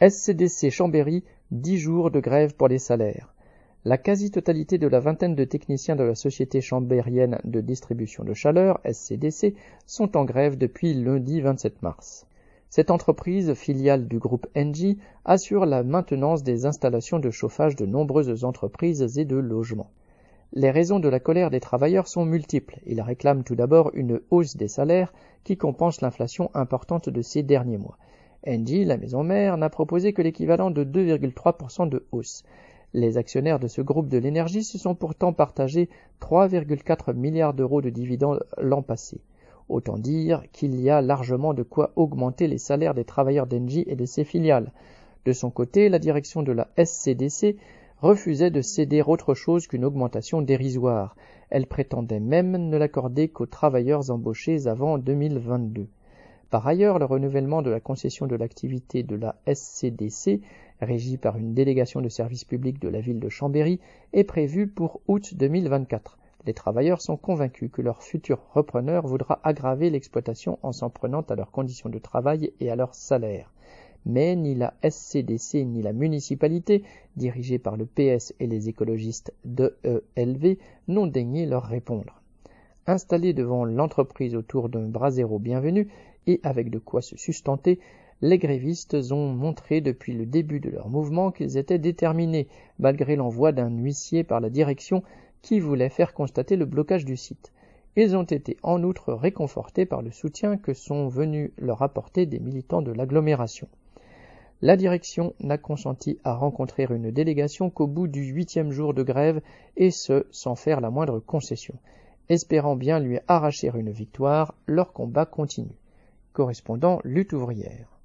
SCDC Chambéry, 10 jours de grève pour les salaires. La quasi-totalité de la vingtaine de techniciens de la Société chambérienne de distribution de chaleur, SCDC, sont en grève depuis lundi 27 mars. Cette entreprise, filiale du groupe Engie, assure la maintenance des installations de chauffage de nombreuses entreprises et de logements. Les raisons de la colère des travailleurs sont multiples. Ils réclament tout d'abord une hausse des salaires qui compense l'inflation importante de ces derniers mois. Engie, la maison mère, n'a proposé que l'équivalent de 2,3% de hausse. Les actionnaires de ce groupe de l'énergie se sont pourtant partagés 3,4 milliards d'euros de dividendes l'an passé. Autant dire qu'il y a largement de quoi augmenter les salaires des travailleurs d'Engie et de ses filiales. De son côté, la direction de la SCDC refusait de céder autre chose qu'une augmentation dérisoire. Elle prétendait même ne l'accorder qu'aux travailleurs embauchés avant 2022. Par ailleurs, le renouvellement de la concession de l'activité de la SCDC, régie par une délégation de service public de la ville de Chambéry, est prévu pour août 2024. Les travailleurs sont convaincus que leur futur repreneur voudra aggraver l'exploitation en s'en prenant à leurs conditions de travail et à leurs salaires. Mais ni la SCDC ni la municipalité, dirigée par le PS et les écologistes d'EELV, n'ont daigné leur répondre. Installés devant l'entreprise autour d'un brasero bienvenu et avec de quoi se sustenter, les grévistes ont montré depuis le début de leur mouvement qu'ils étaient déterminés, malgré l'envoi d'un huissier par la direction qui voulait faire constater le blocage du site. Ils ont été en outre réconfortés par le soutien que sont venus leur apporter des militants de l'agglomération. La direction n'a consenti à rencontrer une délégation qu'au bout du huitième jour de grève, et ce, sans faire la moindre concession. Espérant bien lui arracher une victoire, leur combat continue. Correspondant lutte ouvrière.